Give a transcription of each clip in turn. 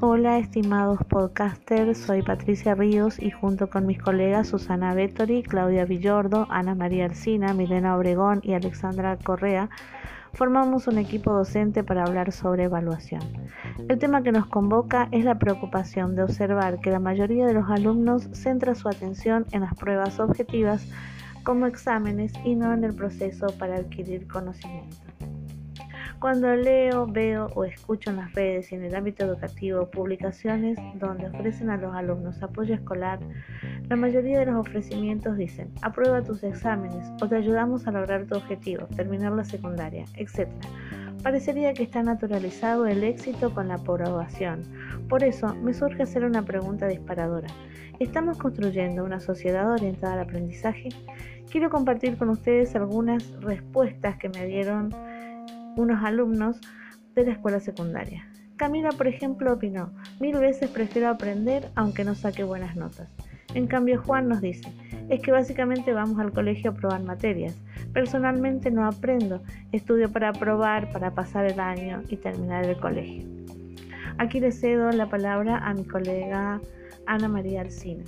Hola estimados podcasters, soy Patricia Ríos y junto con mis colegas Susana Vettori, Claudia Villordo, Ana María Arcina, Milena Obregón y Alexandra Correa formamos un equipo docente para hablar sobre evaluación. El tema que nos convoca es la preocupación de observar que la mayoría de los alumnos centra su atención en las pruebas objetivas como exámenes y no en el proceso para adquirir conocimiento. Cuando leo, veo o escucho en las redes y en el ámbito educativo publicaciones donde ofrecen a los alumnos apoyo escolar, la mayoría de los ofrecimientos dicen, aprueba tus exámenes o te ayudamos a lograr tu objetivo, terminar la secundaria, etc. Parecería que está naturalizado el éxito con la aprobación. Por eso me surge hacer una pregunta disparadora. ¿Estamos construyendo una sociedad orientada al aprendizaje? Quiero compartir con ustedes algunas respuestas que me dieron unos alumnos de la escuela secundaria. Camila, por ejemplo, opinó, mil veces prefiero aprender aunque no saque buenas notas. En cambio, Juan nos dice, es que básicamente vamos al colegio a probar materias. Personalmente no aprendo, estudio para aprobar, para pasar el año y terminar el colegio. Aquí le cedo la palabra a mi colega Ana María Alcina.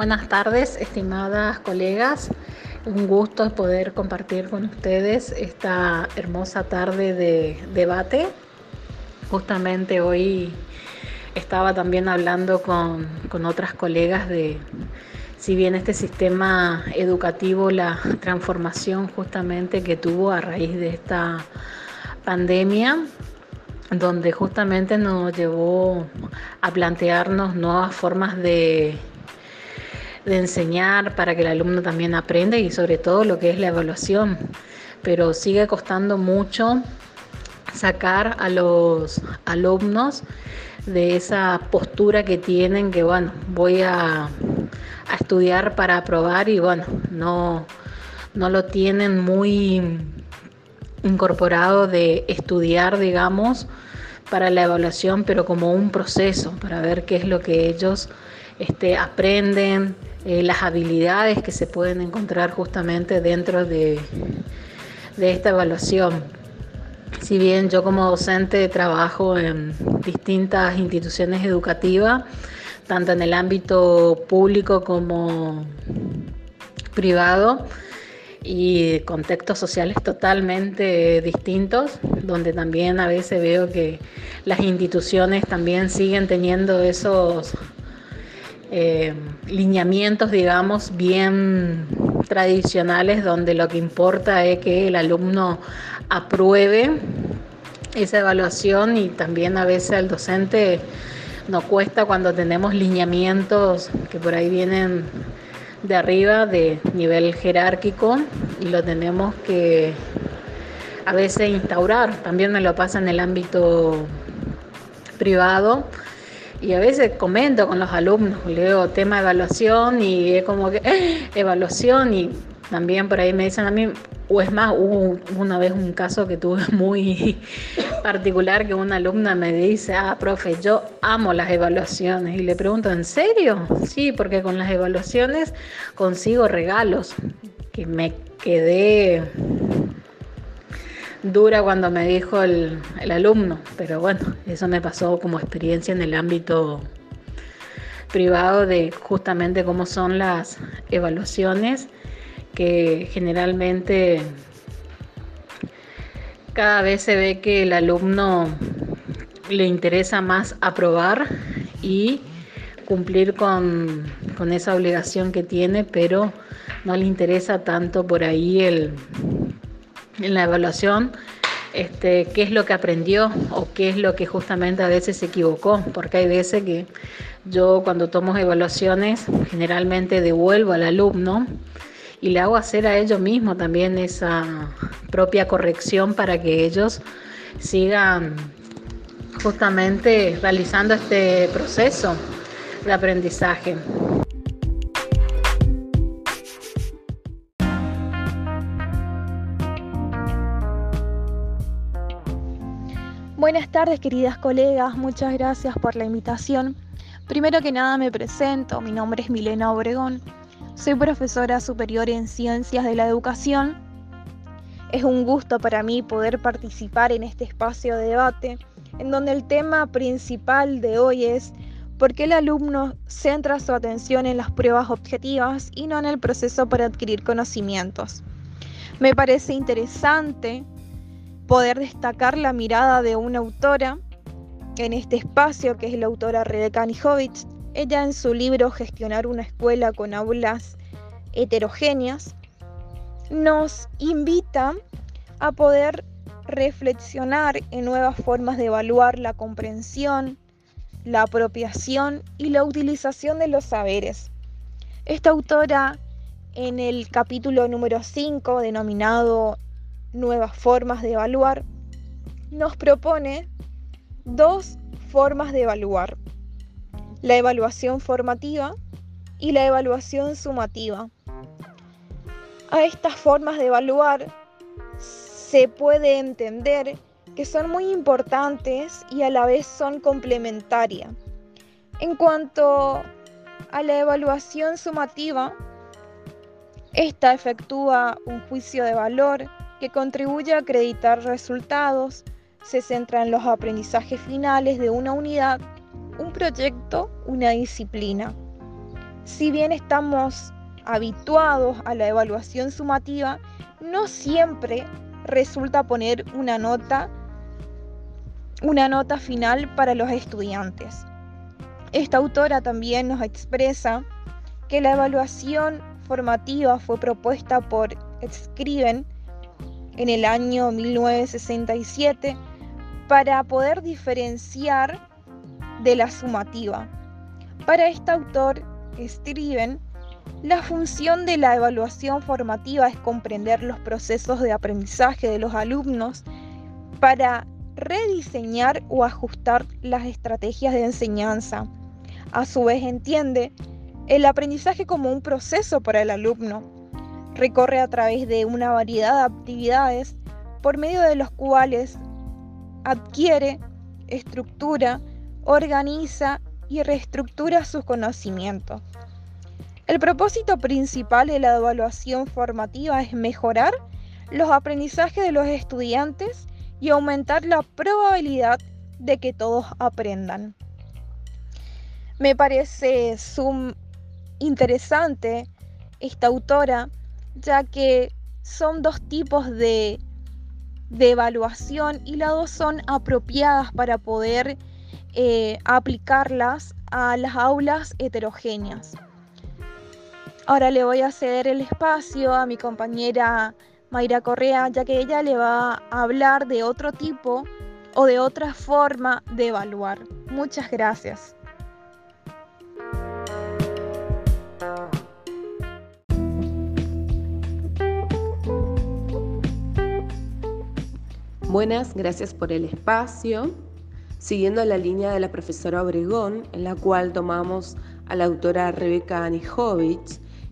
Buenas tardes, estimadas colegas. Un gusto poder compartir con ustedes esta hermosa tarde de debate. Justamente hoy estaba también hablando con, otras colegas de si bien este sistema educativo, la transformación justamente que tuvo a raíz de esta pandemia, donde justamente nos llevó a plantearnos nuevas formas de de enseñar para que el alumno también aprenda y sobre todo lo que es la evaluación. Pero sigue costando mucho sacar a los alumnos de esa postura que tienen que bueno, voy a, estudiar para aprobar y bueno, no, no lo tienen muy incorporado de estudiar, digamos, para la evaluación, pero como un proceso, para ver qué es lo que ellos este, aprenden, eh, las habilidades que se pueden encontrar justamente dentro de, de esta evaluación. Si bien yo como docente trabajo en distintas instituciones educativas, tanto en el ámbito público como privado, y contextos sociales totalmente distintos, donde también a veces veo que las instituciones también siguen teniendo esos eh, lineamientos, digamos, bien tradicionales, donde lo que importa es que el alumno apruebe esa evaluación y también a veces al docente nos cuesta cuando tenemos lineamientos que por ahí vienen de arriba, de nivel jerárquico, y lo tenemos que a veces instaurar. También me lo pasa en el ámbito privado y a veces comento con los alumnos, leo tema de evaluación y es como que, ¡eh! evaluación y también por ahí me dicen a mí, o es más, hubo una vez un caso que tuve muy particular que una alumna me dice, ah, profe, yo amo las evaluaciones. Y le pregunto, ¿en serio? Sí, porque con las evaluaciones consigo regalos que me quedé dura cuando me dijo el, alumno, pero bueno, eso me pasó como experiencia en el ámbito privado de justamente cómo son las evaluaciones que generalmente cada vez se ve que el alumno le interesa más aprobar y cumplir con, con esa obligación que tiene, pero no le interesa tanto por ahí el, en la evaluación este, qué es lo que aprendió o qué es lo que justamente a veces se equivocó, porque hay veces que yo cuando tomo evaluaciones generalmente devuelvo al alumno y le hago hacer a ellos mismos también esa propia corrección para que ellos sigan justamente realizando este proceso de aprendizaje. Buenas tardes queridas colegas, muchas gracias por la invitación Primero que nada me presento, mi nombre es Milena Obregón, soy profesora superior en Ciencias de la Educación. Es un gusto para mí poder participar en este espacio de debate, en donde el tema principal de hoy es por qué el alumno centra su atención en las pruebas objetivas y no en el proceso para adquirir conocimientos. Me parece interesante poder destacar la mirada de una autora en este espacio, que es la autora Rebecca Nijovic. Ella en su libro Gestionar una escuela con aulas heterogéneas nos invita a poder reflexionar en nuevas formas de evaluar la comprensión, la apropiación y la utilización de los saberes. Esta autora en el capítulo número 5 denominado Nuevas formas de evaluar nos propone dos formas de evaluar, la evaluación formativa y la evaluación sumativa. A estas formas de evaluar se puede entender que son muy importantes y a la vez son complementarias. En cuanto a la evaluación sumativa, esta efectúa un juicio de valor que contribuye a acreditar resultados, se centra en los aprendizajes finales de una unidad, un proyecto, una disciplina. Si bien estamos habituados a la evaluación sumativa, no siempre resulta poner una nota una nota final para los estudiantes. Esta autora también nos expresa que la evaluación formativa fue propuesta por Scriven en el año 1967 para poder diferenciar de la sumativa. Para este autor, Scriven, la función de la evaluación formativa es comprender los procesos de aprendizaje de los alumnos para rediseñar o ajustar las estrategias de enseñanza. A su vez entiende el aprendizaje como un proceso para el alumno. Recorre a través de una variedad de actividades por medio de los cuales adquiere, estructura, organiza y reestructura sus conocimientos. El propósito principal de la evaluación formativa es mejorar los aprendizajes de los estudiantes y aumentar la probabilidad de que todos aprendan. Me parece interesante esta autora, ya que son dos tipos de, de evaluación y las dos son apropiadas para poder eh, aplicarlas a las aulas heterogéneas. Ahora le voy a ceder el espacio a mi compañera Mayra Correa, ya que ella le va a hablar de otro tipo o de otra forma de evaluar. Muchas gracias. Buenas, gracias por el espacio. Siguiendo la línea de la profesora Obregón, en la cual tomamos a la autora Rebeca Anijovic,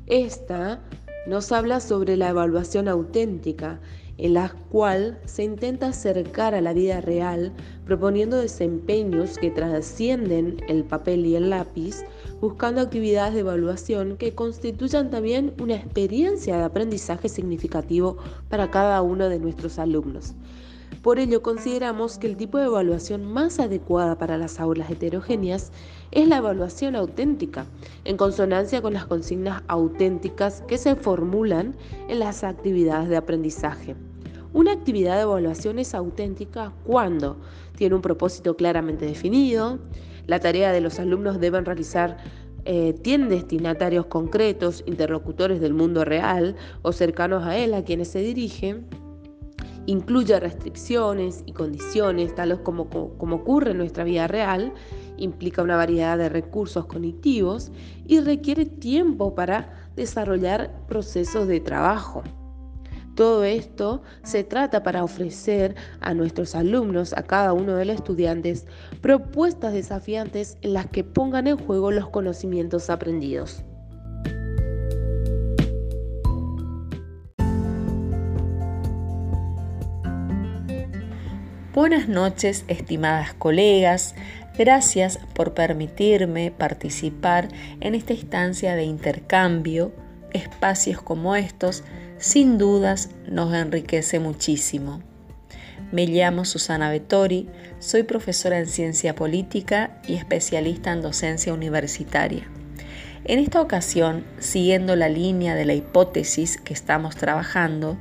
esta nos habla sobre la evaluación auténtica, en la cual se intenta acercar a la vida real proponiendo desempeños que trascienden el papel y el lápiz, buscando actividades de evaluación que constituyan también una experiencia de aprendizaje significativo para cada uno de nuestros alumnos. Por ello, consideramos que el tipo de evaluación más adecuada para las aulas heterogéneas es la evaluación auténtica, en consonancia con las consignas auténticas que se formulan en las actividades de aprendizaje. Una actividad de evaluación es auténtica cuando tiene un propósito claramente definido, la tarea de los alumnos deben realizar eh, destinatarios concretos, interlocutores del mundo real o cercanos a él a quienes se dirigen, incluye restricciones y condiciones, tales como, como, ocurre en nuestra vida real, implica una variedad de recursos cognitivos y requiere tiempo para desarrollar procesos de trabajo. Todo esto se trata para ofrecer a nuestros alumnos, a cada uno de los estudiantes, propuestas desafiantes en las que pongan en juego los conocimientos aprendidos. Buenas noches, estimadas colegas. Gracias por permitirme participar en esta instancia de intercambio. Espacios como estos, sin dudas, nos enriquece muchísimo. Me llamo Susana Vettori, soy profesora en ciencia política y especialista en docencia universitaria. En esta ocasión, siguiendo la línea de la hipótesis que estamos trabajando,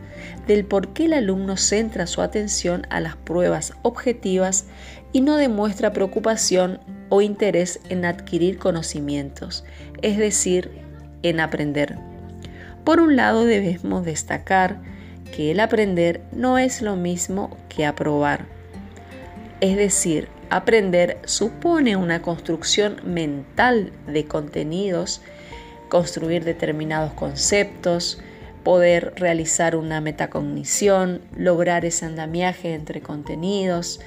del por qué el alumno centra su atención a las pruebas objetivas y no demuestra preocupación o interés en adquirir conocimientos, es decir, en aprender. Por un lado debemos destacar que el aprender no es lo mismo que aprobar. Es decir, Aprender supone una construcción mental de contenidos, construir determinados conceptos, poder realizar una metacognición, lograr ese andamiaje entre contenidos,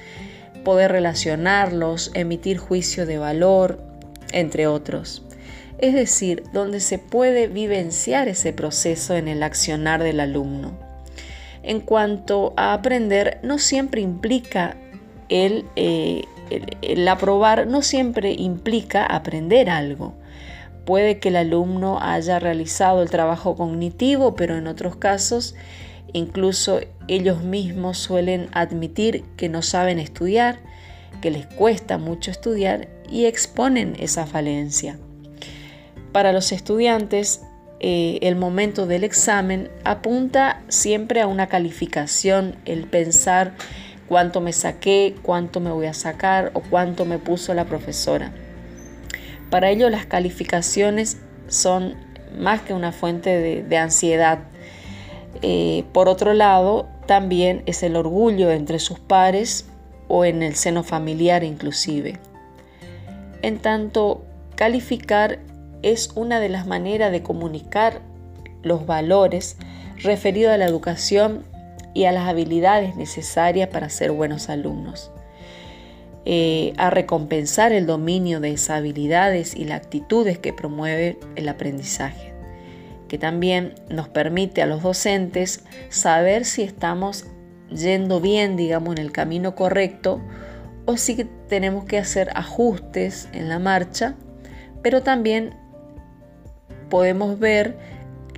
poder relacionarlos, emitir juicio de valor, entre otros. Es decir, donde se puede vivenciar ese proceso en el accionar del alumno. En cuanto a aprender, no siempre implica eh, el, aprobar no siempre implica aprender algo. Puede que el alumno haya realizado el trabajo cognitivo, pero en otros casos incluso ellos mismos suelen admitir que no saben estudiar, que les cuesta mucho estudiar y exponen esa falencia. Para los estudiantes, eh, el momento del examen apunta siempre a una calificación, el pensar cuánto me saqué, cuánto me voy a sacar o cuánto me puso la profesora. Para ello las calificaciones son más que una fuente de, ansiedad. Eh, por otro lado, también es el orgullo entre sus pares o en el seno familiar inclusive. En tanto, calificar es una de las maneras de comunicar los valores referidos a la educación y a las habilidades necesarias para ser buenos alumnos. Eh, a recompensar el dominio de esas habilidades y las actitudes que promueve el aprendizaje, que también nos permite a los docentes saber si estamos yendo bien, digamos, en el camino correcto o si tenemos que hacer ajustes en la marcha, pero también podemos ver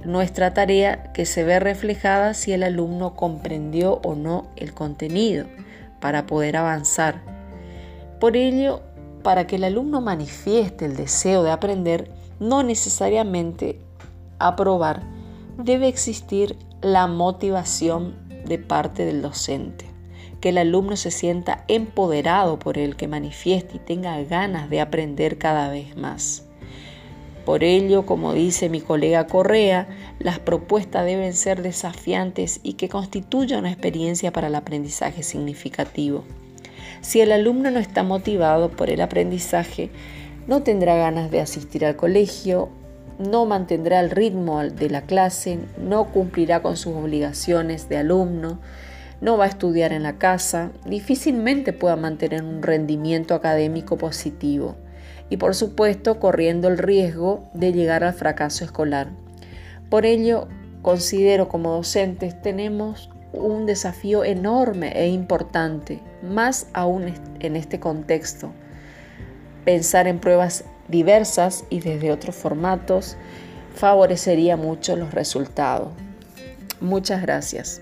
nuestra tarea que se ve reflejada si el alumno comprendió o no el contenido para poder avanzar. Por ello, para que el alumno manifieste el deseo de aprender, no necesariamente aprobar, debe existir la motivación de parte del docente, que el alumno se sienta empoderado por él, que manifieste y tenga ganas de aprender cada vez más. Por ello, como dice mi colega Correa, las propuestas deben ser desafiantes y que constituyan una experiencia para el aprendizaje significativo. Si el alumno no está motivado por el aprendizaje, no tendrá ganas de asistir al colegio, no mantendrá el ritmo de la clase, no cumplirá con sus obligaciones de alumno, no va a estudiar en la casa, difícilmente pueda mantener un rendimiento académico positivo y por supuesto corriendo el riesgo de llegar al fracaso escolar. Por ello, considero como docentes tenemos un desafío enorme e importante, más aún en este contexto. Pensar en pruebas diversas y desde otros formatos favorecería mucho los resultados. Muchas gracias.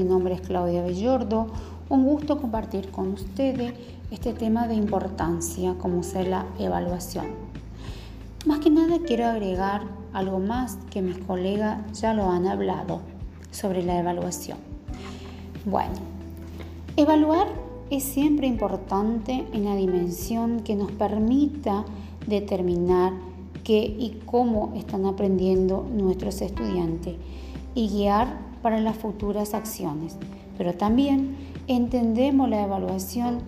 Mi nombre es Claudia Villordo. Un gusto compartir con ustedes este tema de importancia como es la evaluación. Más que nada quiero agregar algo más que mis colegas ya lo han hablado sobre la evaluación. Bueno, evaluar es siempre importante en la dimensión que nos permita determinar qué y cómo están aprendiendo nuestros estudiantes y guiar para las futuras acciones, pero también entendemos la evaluación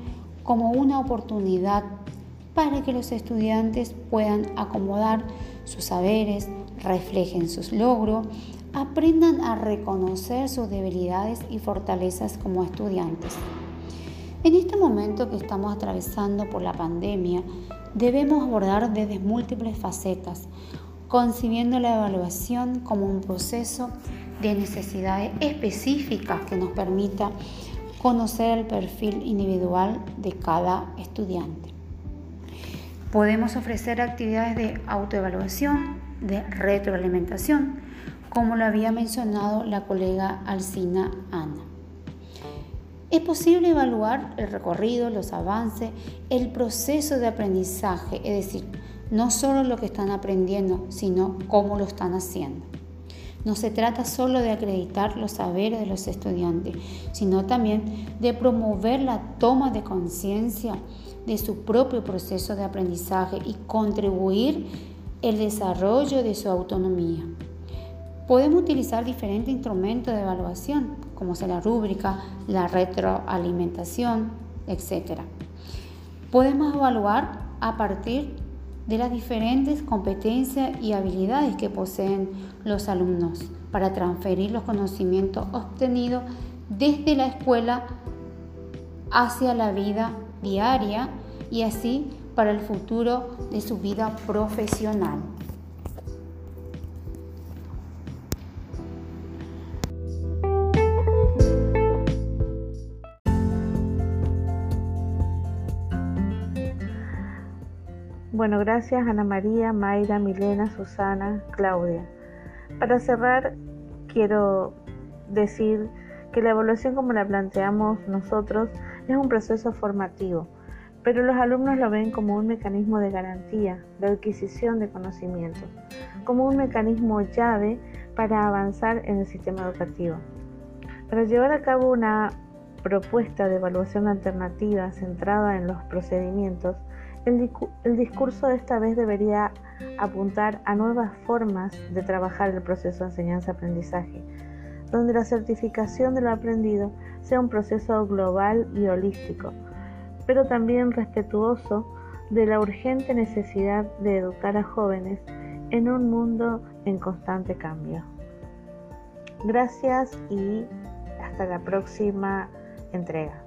como una oportunidad para que los estudiantes puedan acomodar sus saberes, reflejen sus logros, aprendan a reconocer sus debilidades y fortalezas como estudiantes. En este momento que estamos atravesando por la pandemia, debemos abordar desde múltiples facetas, concibiendo la evaluación como un proceso de necesidades específicas que nos permita conocer el perfil individual de cada estudiante. Podemos ofrecer actividades de autoevaluación, de retroalimentación, como lo había mencionado la colega Alcina Ana. Es posible evaluar el recorrido, los avances, el proceso de aprendizaje, es decir, no solo lo que están aprendiendo, sino cómo lo están haciendo. No se trata solo de acreditar los saberes de los estudiantes, sino también de promover la toma de conciencia de su propio proceso de aprendizaje y contribuir el desarrollo de su autonomía. Podemos utilizar diferentes instrumentos de evaluación, como sea la rúbrica, la retroalimentación, etc. Podemos evaluar a partir de las diferentes competencias y habilidades que poseen los alumnos para transferir los conocimientos obtenidos desde la escuela hacia la vida diaria y así para el futuro de su vida profesional. Bueno, gracias Ana María, Mayra, Milena, Susana, Claudia. Para cerrar, quiero decir que la evaluación como la planteamos nosotros es un proceso formativo, pero los alumnos lo ven como un mecanismo de garantía, de adquisición de conocimientos, como un mecanismo llave para avanzar en el sistema educativo. Para llevar a cabo una propuesta de evaluación alternativa centrada en los procedimientos, el, discurso de esta vez debería apuntar a nuevas formas de trabajar el proceso de enseñanza-aprendizaje, donde la certificación de lo aprendido sea un proceso global y holístico, pero también respetuoso de la urgente necesidad de educar a jóvenes en un mundo en constante cambio. Gracias y hasta la próxima entrega.